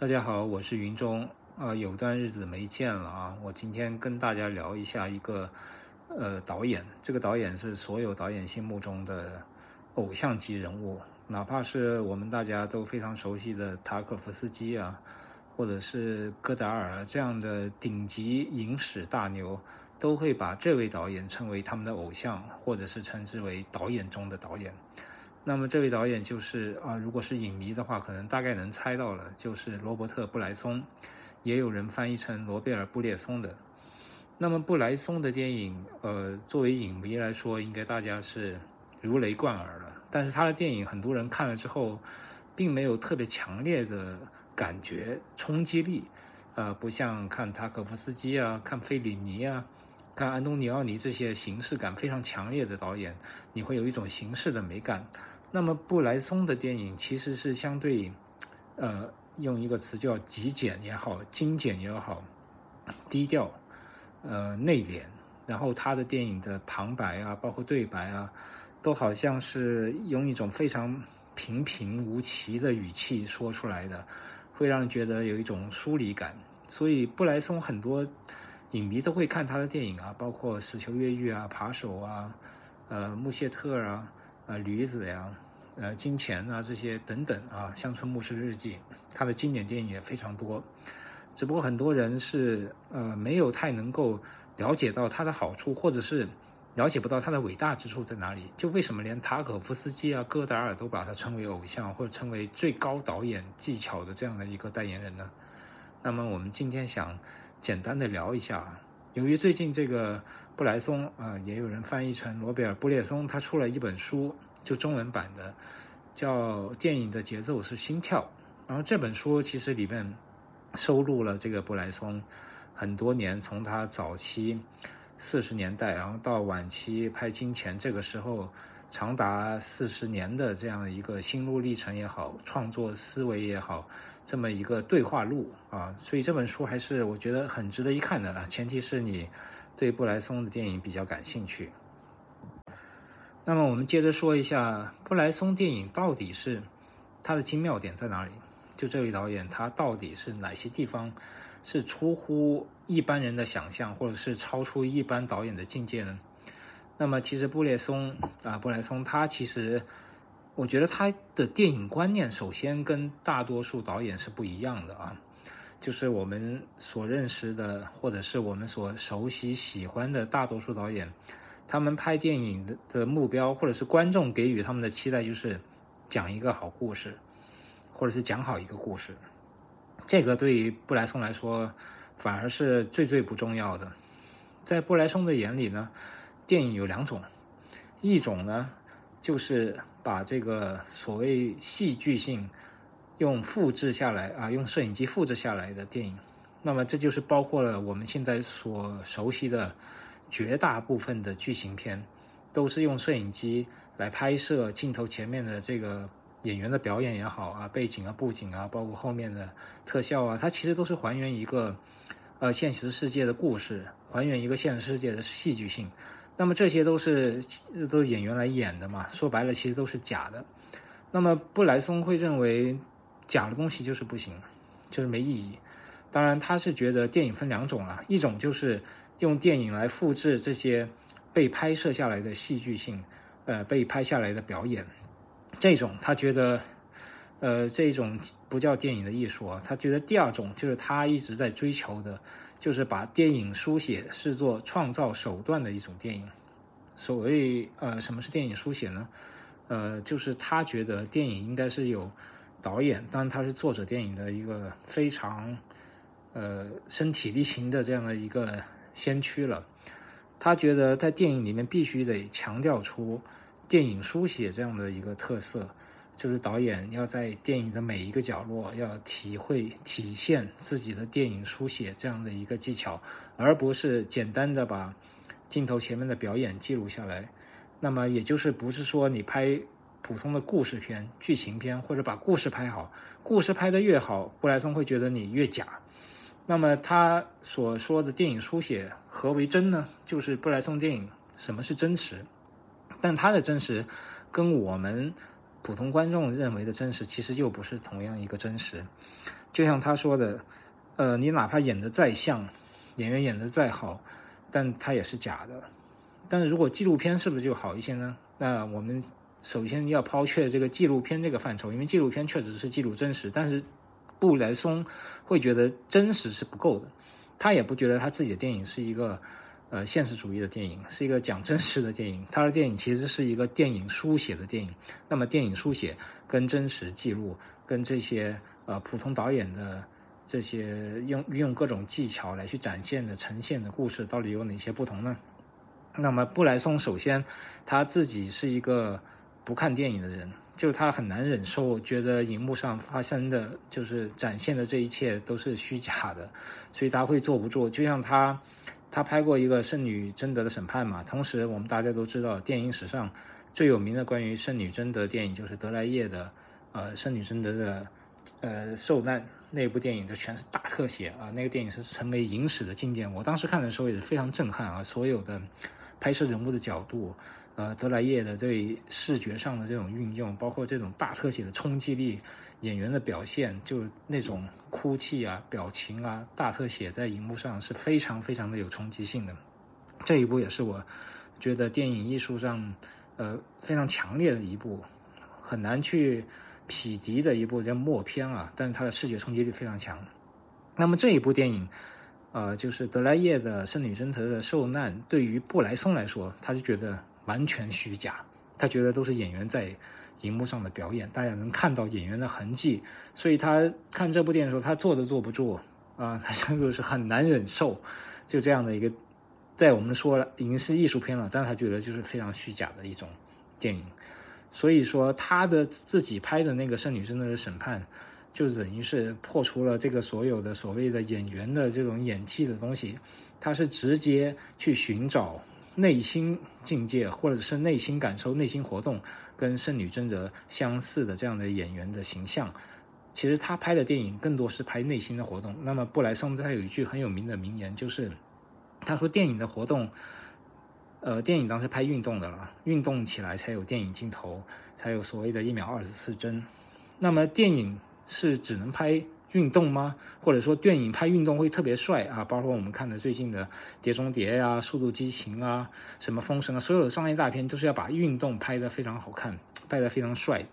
大家好，我是云中。啊，有段日子没见了啊，我今天跟大家聊一下一个呃导演。这个导演是所有导演心目中的偶像级人物，哪怕是我们大家都非常熟悉的塔可夫斯基啊，或者是戈达尔这样的顶级影史大牛，都会把这位导演称为他们的偶像，或者是称之为导演中的导演。那么这位导演就是啊，如果是影迷的话，可能大概能猜到了，就是罗伯特·布莱松，也有人翻译成罗贝尔·布列松的。那么布莱松的电影，呃，作为影迷来说，应该大家是如雷贯耳了。但是他的电影，很多人看了之后，并没有特别强烈的感觉冲击力，呃，不像看塔可夫斯基啊，看费里尼啊。看安东尼奥尼这些形式感非常强烈的导演，你会有一种形式的美感。那么布莱松的电影其实是相对，呃，用一个词叫极简也好，精简也好，低调，呃，内敛。然后他的电影的旁白啊，包括对白啊，都好像是用一种非常平平无奇的语气说出来的，会让人觉得有一种疏离感。所以布莱松很多。影迷都会看他的电影啊，包括《死囚越狱》啊，《扒手》啊，呃，《穆谢特》啊，呃，《驴子》呀，呃，《金钱》啊，这些等等啊，《乡村牧师日记》，他的经典电影也非常多。只不过很多人是呃没有太能够了解到他的好处，或者是了解不到他的伟大之处在哪里。就为什么连塔可夫斯基啊、戈达尔都把他称为偶像，或者称为最高导演技巧的这样的一个代言人呢？那么我们今天想。简单的聊一下啊，由于最近这个布莱松啊，也有人翻译成罗贝尔布列松，他出了一本书，就中文版的，叫《电影的节奏是心跳》。然后这本书其实里面收录了这个布莱松很多年，从他早期四十年代，然后到晚期拍《金钱》这个时候。长达四十年的这样一个心路历程也好，创作思维也好，这么一个对话录啊，所以这本书还是我觉得很值得一看的啊。前提是你对布莱松的电影比较感兴趣。那么我们接着说一下布莱松电影到底是它的精妙点在哪里？就这位导演他到底是哪些地方是出乎一般人的想象，或者是超出一般导演的境界呢？那么其实布列松啊，布莱松他其实，我觉得他的电影观念首先跟大多数导演是不一样的啊，就是我们所认识的或者是我们所熟悉喜欢的大多数导演，他们拍电影的的目标或者是观众给予他们的期待就是讲一个好故事，或者是讲好一个故事，这个对于布莱松来说反而是最最不重要的，在布莱松的眼里呢。电影有两种，一种呢，就是把这个所谓戏剧性用复制下来啊，用摄影机复制下来的电影。那么这就是包括了我们现在所熟悉的绝大部分的剧情片，都是用摄影机来拍摄镜头前面的这个演员的表演也好啊，背景啊、布景啊，包括后面的特效啊，它其实都是还原一个呃现实世界的故事，还原一个现实世界的戏剧性。那么这些都是都是演员来演的嘛？说白了，其实都是假的。那么布莱松会认为假的东西就是不行，就是没意义。当然，他是觉得电影分两种了，一种就是用电影来复制这些被拍摄下来的戏剧性，呃，被拍下来的表演，这种他觉得，呃，这种不叫电影的艺术啊。他觉得第二种就是他一直在追求的。就是把电影书写视作创造手段的一种电影。所谓呃，什么是电影书写呢？呃，就是他觉得电影应该是有导演，当然他是作者电影的一个非常呃身体力行的这样的一个先驱了。他觉得在电影里面必须得强调出电影书写这样的一个特色。就是导演要在电影的每一个角落要体会、体现自己的电影书写这样的一个技巧，而不是简单的把镜头前面的表演记录下来。那么，也就是不是说你拍普通的故事片、剧情片，或者把故事拍好，故事拍得越好，布莱松会觉得你越假。那么，他所说的电影书写何为真呢？就是布莱松电影什么是真实？但他的真实跟我们。普通观众认为的真实，其实又不是同样一个真实。就像他说的，呃，你哪怕演的再像，演员演的再好，但他也是假的。但是如果纪录片是不是就好一些呢？那我们首先要抛却这个纪录片这个范畴，因为纪录片确实是记录真实，但是布莱松会觉得真实是不够的，他也不觉得他自己的电影是一个。呃，现实主义的电影是一个讲真实的电影，他的电影其实是一个电影书写的电影。那么，电影书写跟真实记录，跟这些呃普通导演的这些用运用各种技巧来去展现的呈现的故事，到底有哪些不同呢？那么，布莱松首先他自己是一个不看电影的人，就是他很难忍受觉得荧幕上发生的就是展现的这一切都是虚假的，所以他会坐不住。就像他。他拍过一个圣女贞德的审判嘛，同时我们大家都知道，电影史上最有名的关于圣女贞德电影就是德莱叶的，呃，圣女贞德的，呃，受难那部电影，的全是大特写啊，那个电影是成为影史的经典。我当时看的时候也是非常震撼啊，所有的拍摄人物的角度。呃，德莱叶的这视觉上的这种运用，包括这种大特写的冲击力，演员的表现，就是那种哭泣啊、表情啊，大特写在荧幕上是非常非常的有冲击性的。这一部也是我觉得电影艺术上呃非常强烈的一部，很难去匹敌的一部叫默片啊，但是它的视觉冲击力非常强。那么这一部电影，呃，就是德莱叶的《圣女贞德的受难》，对于布莱松来说，他就觉得。完全虚假，他觉得都是演员在荧幕上的表演，大家能看到演员的痕迹，所以他看这部电影的时候，他坐都坐不住啊，他就是很难忍受，就这样的一个，在我们说了已经是艺术片了，但是他觉得就是非常虚假的一种电影，所以说他的自己拍的那个《圣女贞德的审判》，就等于是破除了这个所有的所谓的演员的这种演技的东西，他是直接去寻找。内心境界，或者是内心感受、内心活动，跟圣女贞德相似的这样的演员的形象，其实他拍的电影更多是拍内心的活动。那么布莱松他有一句很有名的名言，就是他说电影的活动，呃，电影当时拍运动的了，运动起来才有电影镜头，才有所谓的一秒二十四帧。那么电影是只能拍。运动吗？或者说电影拍运动会特别帅啊？包括我们看的最近的《碟中谍》呀、《速度激情》啊、什么《封神》啊，所有的商业大片都是要把运动拍得非常好看，拍得非常帅，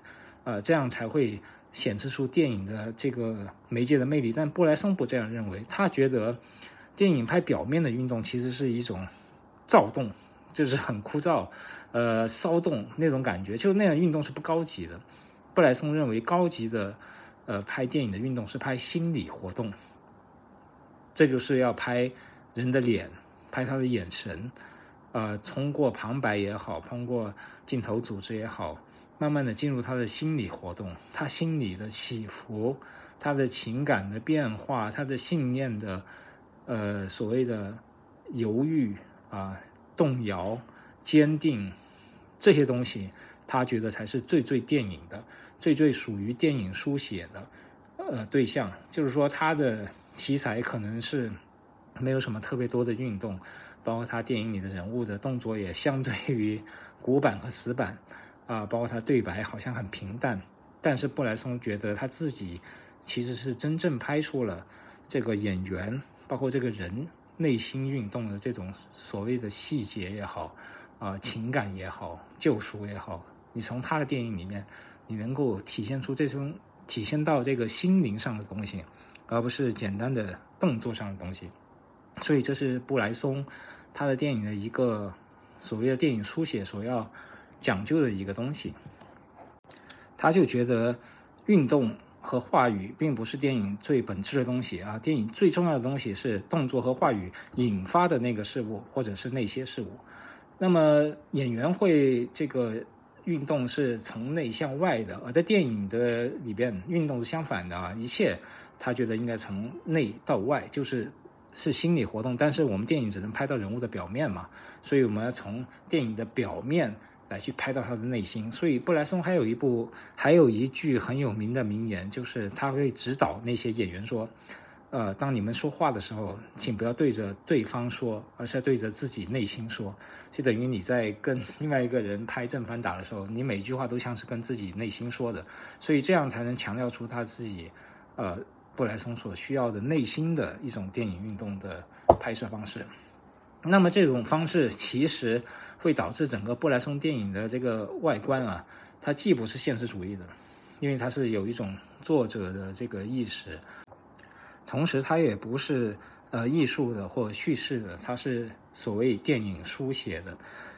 呃，这样才会显示出电影的这个媒介的魅力。但布莱松不这样认为，他觉得电影拍表面的运动其实是一种躁动，就是很枯燥，呃，骚动那种感觉，就那样运动是不高级的。布莱松认为高级的。呃，拍电影的运动是拍心理活动，这就是要拍人的脸，拍他的眼神，呃，通过旁白也好，通过镜头组织也好，慢慢的进入他的心理活动，他心理的起伏，他的情感的变化，他的信念的，呃，所谓的犹豫啊、动摇、坚定这些东西，他觉得才是最最电影的。最最属于电影书写的，呃，对象就是说，他的题材可能是没有什么特别多的运动，包括他电影里的人物的动作也相对于古板和死板，啊，包括他对白好像很平淡。但是布莱松觉得他自己其实是真正拍出了这个演员，包括这个人内心运动的这种所谓的细节也好，啊，情感也好，救赎也好，你从他的电影里面。你能够体现出这种体现到这个心灵上的东西，而不是简单的动作上的东西。所以这是布莱松他的电影的一个所谓的电影书写所要讲究的一个东西。他就觉得运动和话语并不是电影最本质的东西啊，电影最重要的东西是动作和话语引发的那个事物或者是那些事物。那么演员会这个。运动是从内向外的，而在电影的里边，运动是相反的啊！一切他觉得应该从内到外，就是是心理活动。但是我们电影只能拍到人物的表面嘛，所以我们要从电影的表面来去拍到他的内心。所以布莱松还有一部，还有一句很有名的名言，就是他会指导那些演员说：“呃，当你们说话的时候，请不要对着对方说，而是要对着自己内心说，就等于你在跟 另外一个人拍正反打的时候，你每句话都像是跟自己内心说的，所以这样才能强调出他自己，呃，布莱松所需要的内心的一种电影运动的拍摄方式。那么这种方式其实会导致整个布莱松电影的这个外观啊，它既不是现实主义的，因为它是有一种作者的这个意识。同时，它也不是呃艺术的或叙事的，它是所谓电影书写的，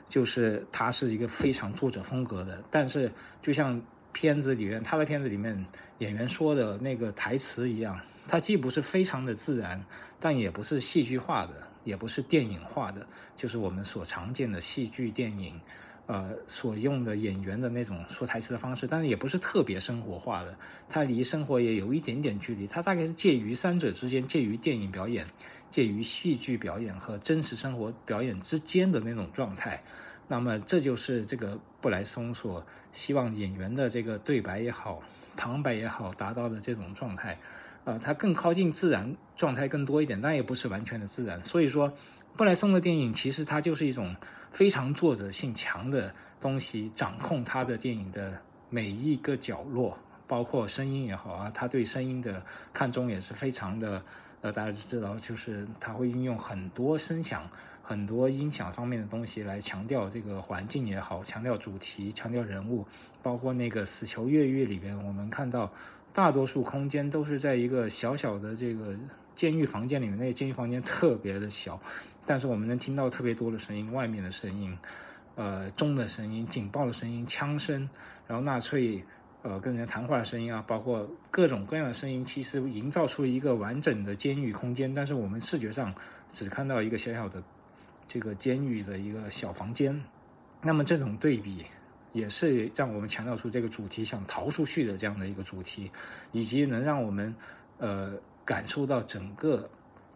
就是它是一个非常作者风格的。但是，就像片子里面他的片子里面演员说的那个台词一样，它既不是非常的自然，但也不是戏剧化的，也不是电影化的，就是我们所常见的戏剧电影。呃，所用的演员的那种说台词的方式，但是也不是特别生活化的，它离生活也有一点点距离，它大概是介于三者之间，介于电影表演、介于戏剧表演和真实生活表演之间的那种状态。那么，这就是这个布莱松所希望演员的这个对白也好、旁白也好达到的这种状态。呃，它更靠近自然状态更多一点，但也不是完全的自然。所以说。布莱松的电影其实它就是一种非常作者性强的东西，掌控他的电影的每一个角落，包括声音也好啊，他对声音的看重也是非常的。呃，大家知道，就是他会运用很多声响、很多音响方面的东西来强调这个环境也好，强调主题、强调人物，包括那个《死囚越狱》里边，我们看到大多数空间都是在一个小小的这个监狱房间里面，那个监狱房间特别的小。但是我们能听到特别多的声音，外面的声音，呃，钟的声音、警报的声音、枪声，然后纳粹呃跟人谈话的声音啊，包括各种各样的声音，其实营造出一个完整的监狱空间。但是我们视觉上只看到一个小小的这个监狱的一个小房间。那么这种对比也是让我们强调出这个主题想逃出去的这样的一个主题，以及能让我们呃感受到整个。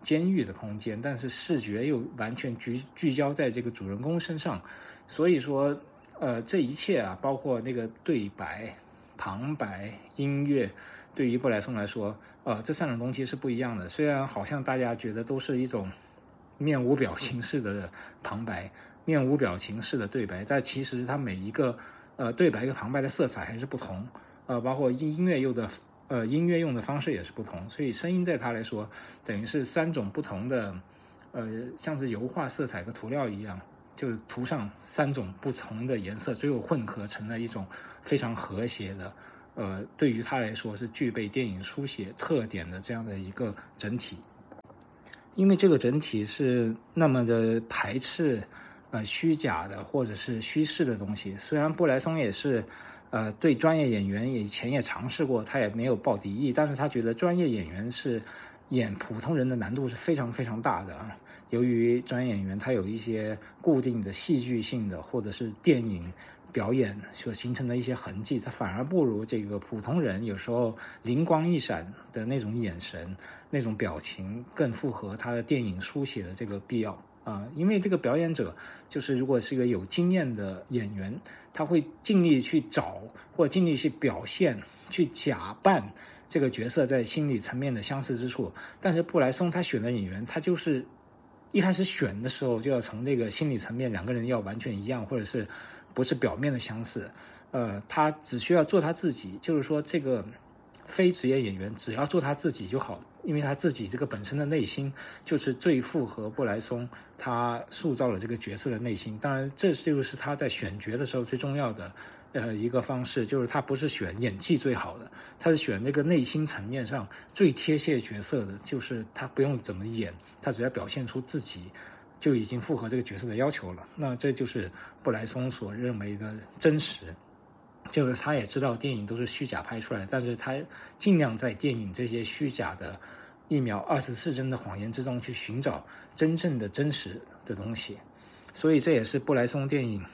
监狱的空间，但是视觉又完全聚聚焦在这个主人公身上，所以说，呃，这一切啊，包括那个对白、旁白、音乐，对于布莱松来说，呃，这三种东西是不一样的。虽然好像大家觉得都是一种面无表情式的旁白、面无表情式的对白，但其实它每一个呃对白跟旁白的色彩还是不同，呃，包括音音乐又的。呃，音乐用的方式也是不同，所以声音在他来说，等于是三种不同的，呃，像是油画色彩和涂料一样，就是涂上三种不同的颜色，最后混合成了一种非常和谐的，呃，对于他来说是具备电影书写特点的这样的一个整体。因为这个整体是那么的排斥，呃，虚假的或者是虚饰的东西。虽然布莱松也是。呃，对专业演员以前也尝试过，他也没有抱敌意，但是他觉得专业演员是演普通人的难度是非常非常大的。由于专业演员他有一些固定的戏剧性的或者是电影表演所形成的一些痕迹，他反而不如这个普通人有时候灵光一闪的那种眼神、那种表情更符合他的电影书写的这个必要。啊，因为这个表演者就是，如果是一个有经验的演员，他会尽力去找或尽力去表现、去假扮这个角色在心理层面的相似之处。但是布莱松他选的演员，他就是一开始选的时候就要从那个心理层面两个人要完全一样，或者是不是表面的相似。呃，他只需要做他自己，就是说这个。非职业演员只要做他自己就好，因为他自己这个本身的内心就是最符合布莱松他塑造了这个角色的内心。当然，这就是他在选角的时候最重要的呃一个方式，就是他不是选演技最好的，他是选那个内心层面上最贴切角色的，就是他不用怎么演，他只要表现出自己就已经符合这个角色的要求了。那这就是布莱松所认为的真实。就是他也知道电影都是虚假拍出来，但是他尽量在电影这些虚假的一秒二十四帧的谎言之中去寻找真正的真实的东西，所以这也是布莱松电影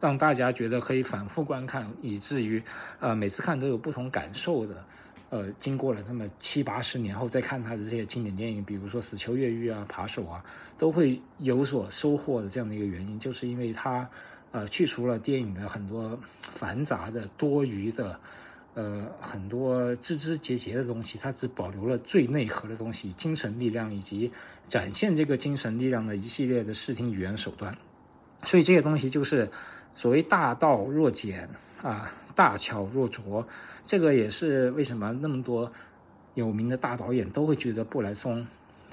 让大家觉得可以反复观看，以至于呃每次看都有不同感受的。呃，经过了这么七八十年后再看他的这些经典电影，比如说《死囚越狱》啊，《扒手》啊，都会有所收获的这样的一个原因，就是因为他。呃，去除了电影的很多繁杂的、多余的，呃很多枝枝节节的东西，它只保留了最内核的东西，精神力量以及展现这个精神力量的一系列的视听语言手段。所以这些东西就是所谓大道若简啊，大巧若拙。这个也是为什么那么多有名的大导演都会觉得布莱松。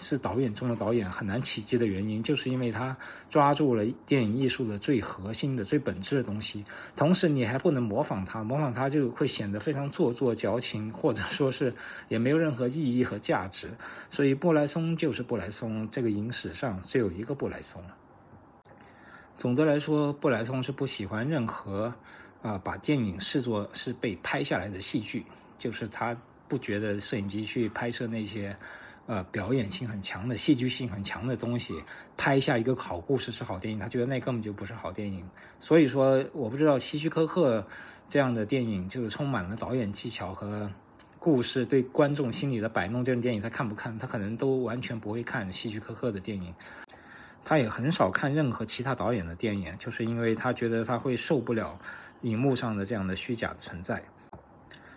是导演中的导演很难企及的原因，就是因为他抓住了电影艺术的最核心的、最本质的东西。同时，你还不能模仿他，模仿他就会显得非常做作、矫情，或者说是也没有任何意义和价值。所以，布莱松就是布莱松，这个影史上只有一个布莱松。总的来说，布莱松是不喜欢任何啊把电影视作是被拍下来的戏剧，就是他不觉得摄影机去拍摄那些。呃，表演性很强的、戏剧性很强的东西，拍下一个好故事是好电影，他觉得那根本就不是好电影。所以说，我不知道希区柯克这样的电影，就是充满了导演技巧和故事对观众心理的摆弄这种电影，他看不看？他可能都完全不会看希区柯克的电影，他也很少看任何其他导演的电影，就是因为他觉得他会受不了荧幕上的这样的虚假的存在。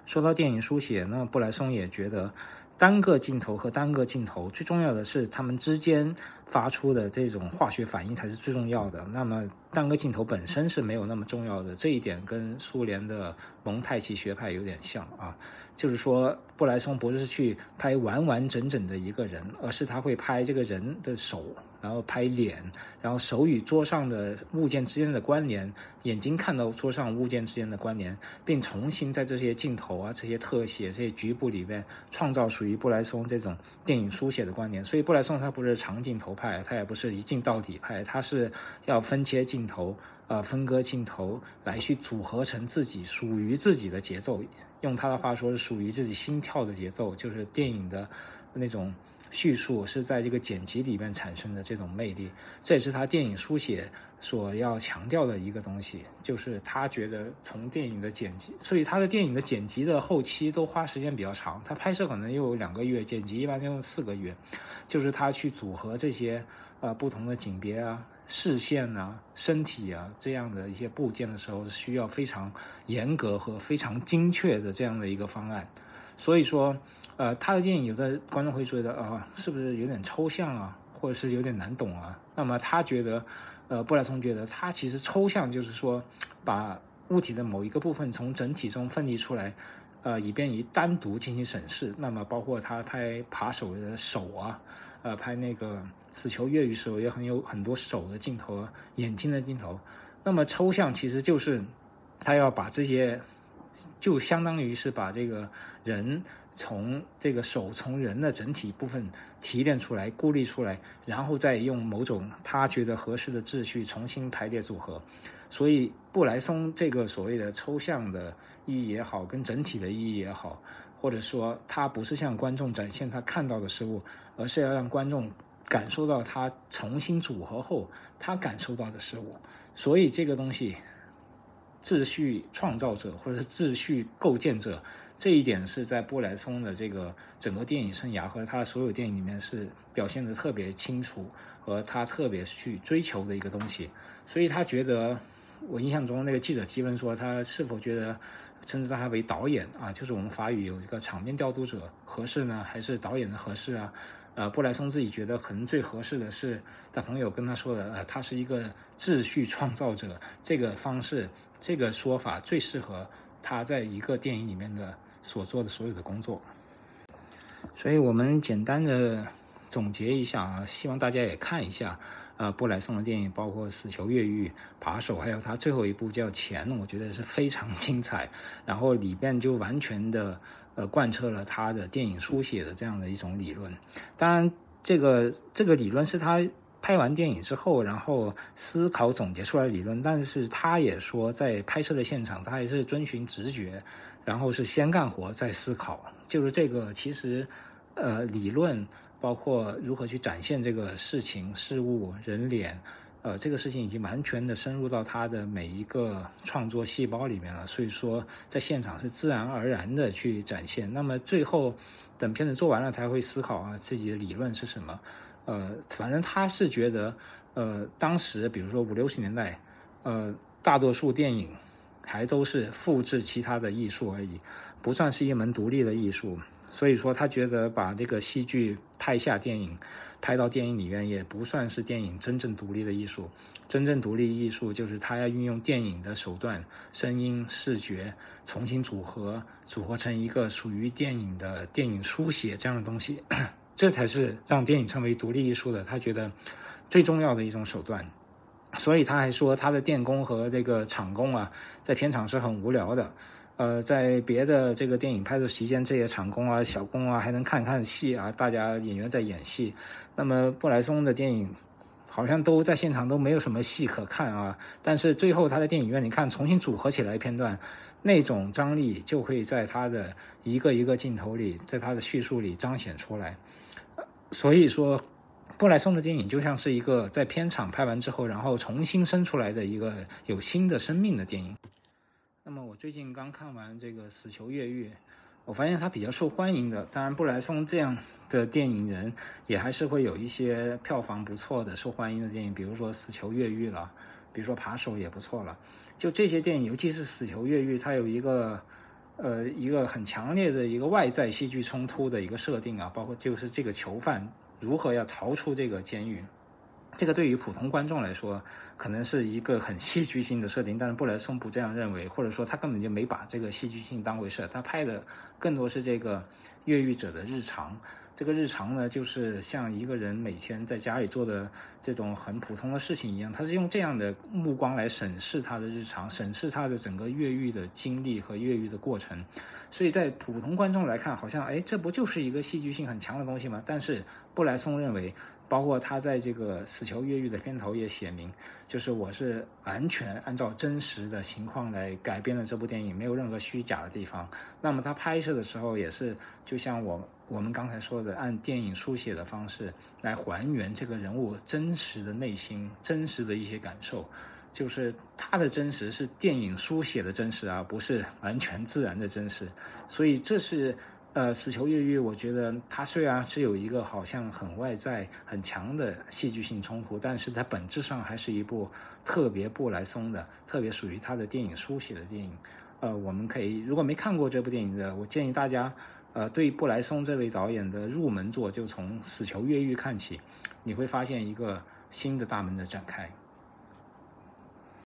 说到电影书写，那布莱松也觉得。单个镜头和单个镜头，最重要的是他们之间发出的这种化学反应才是最重要的。那么单个镜头本身是没有那么重要的，这一点跟苏联的蒙太奇学派有点像啊。就是说，布莱松不是去拍完完整整的一个人，而是他会拍这个人的手。然后拍脸，然后手与桌上的物件之间的关联，眼睛看到桌上物件之间的关联，并重新在这些镜头啊、这些特写、这些局部里面创造属于布莱松这种电影书写的关联。所以布莱松他不是长镜头派，他也不是一镜到底派，他是要分切镜头、呃分割镜头来去组合成自己属于自己的节奏。用他的话说，是属于自己心跳的节奏，就是电影的那种。叙述是在这个剪辑里面产生的这种魅力，这也是他电影书写所要强调的一个东西，就是他觉得从电影的剪辑，所以他的电影的剪辑的后期都花时间比较长，他拍摄可能又有两个月，剪辑一般要用四个月，就是他去组合这些呃不同的景别啊、视线啊、身体啊这样的一些部件的时候，需要非常严格和非常精确的这样的一个方案，所以说。呃，他的电影有的观众会觉得啊，是不是有点抽象啊，或者是有点难懂啊？那么他觉得，呃，布莱松觉得他其实抽象就是说，把物体的某一个部分从整体中分离出来，呃，以便于单独进行审视。那么包括他拍扒手的手啊，呃，拍那个死囚越狱时候也很有很多手的镜头、眼睛的镜头。那么抽象其实就是他要把这些，就相当于是把这个人。从这个手从人的整体部分提炼出来、孤立出来，然后再用某种他觉得合适的秩序重新排列组合。所以布莱松这个所谓的抽象的意义也好，跟整体的意义也好，或者说他不是向观众展现他看到的事物，而是要让观众感受到他重新组合后他感受到的事物。所以这个东西，秩序创造者或者是秩序构建者。这一点是在布莱松的这个整个电影生涯和他的所有电影里面是表现的特别清楚，和他特别去追求的一个东西。所以他觉得，我印象中那个记者提问说，他是否觉得称之他为导演啊，就是我们法语有一个场面调度者合适呢，还是导演的合适啊？呃，布莱松自己觉得可能最合适的是，他朋友跟他说的，呃，他是一个秩序创造者，这个方式，这个说法最适合他在一个电影里面的。所做的所有的工作，所以我们简单的总结一下啊，希望大家也看一下呃，布莱松的电影，包括《死囚越狱》《扒手》，还有他最后一部叫《钱》，我觉得是非常 精彩。然后里边就完全的呃贯彻了他的电影书写的这样的一种理论。当然，这个这个理论是他。拍完电影之后，然后思考总结出来理论，但是他也说，在拍摄的现场，他还是遵循直觉，然后是先干活再思考。就是这个，其实，呃，理论包括如何去展现这个事情、事物、人脸，呃，这个事情已经完全的深入到他的每一个创作细胞里面了。所以说，在现场是自然而然的去展现。那么最后，等片子做完了，才会思考啊，自己的理论是什么。呃，反正他是觉得，呃，当时比如说五六十年代，呃，大多数电影还都是复制其他的艺术而已，不算是一门独立的艺术。所以说，他觉得把这个戏剧拍下电影，拍到电影里面，也不算是电影真正独立的艺术。真正独立艺术就是他要运用电影的手段，声音、视觉重新组合，组合成一个属于电影的电影书写这样的东西，这才是让电影成为独立艺术的。他觉得最重要的一种手段。所以他还说，他的电工和这个场工啊，在片场是很无聊的。呃，在别的这个电影拍摄期间，这些场工啊、小工啊，还能看看戏啊，大家演员在演戏。那么布莱松的电影好像都在现场都没有什么戏可看啊。但是最后他在电影院里看重新组合起来片段，那种张力就会在他的一个一个镜头里，在他的叙述里彰显出来。所以说。布莱松的电影就像是一个在片场拍完之后，然后重新生出来的一个有新的生命的电影。那么我最近刚看完这个《死囚越狱》，我发现它比较受欢迎的。当然，布莱松这样的电影人也还是会有一些票房不错的、受欢迎的电影，比如说《死囚越狱》了，比如说《扒手》也不错了。就这些电影，尤其是《死囚越狱》，它有一个呃一个很强烈的一个外在戏剧冲突的一个设定啊，包括就是这个囚犯。如何要逃出这个监狱？这个对于普通观众来说，可能是一个很戏剧性的设定，但是布莱松不这样认为，或者说他根本就没把这个戏剧性当回事。他拍的更多是这个越狱者的日常。这个日常呢，就是像一个人每天在家里做的这种很普通的事情一样。他是用这样的目光来审视他的日常，审视他的整个越狱的经历和越狱的过程。所以在普通观众来看，好像哎，这不就是一个戏剧性很强的东西吗？但是布莱松认为。包括他在这个《死囚越狱》的片头也写明，就是我是完全按照真实的情况来改编了这部电影，没有任何虚假的地方。那么他拍摄的时候也是，就像我我们刚才说的，按电影书写的方式来还原这个人物真实的内心、真实的一些感受，就是他的真实是电影书写的真实，而不是完全自然的真实。所以这是。呃，死囚越狱，我觉得它虽然是有一个好像很外在、很强的戏剧性冲突，但是它本质上还是一部特别布莱松的、特别属于他的电影书写的电影。呃，我们可以如果没看过这部电影的，我建议大家，呃，对布莱松这位导演的入门作就从《死囚越狱》看起，你会发现一个新的大门的展开。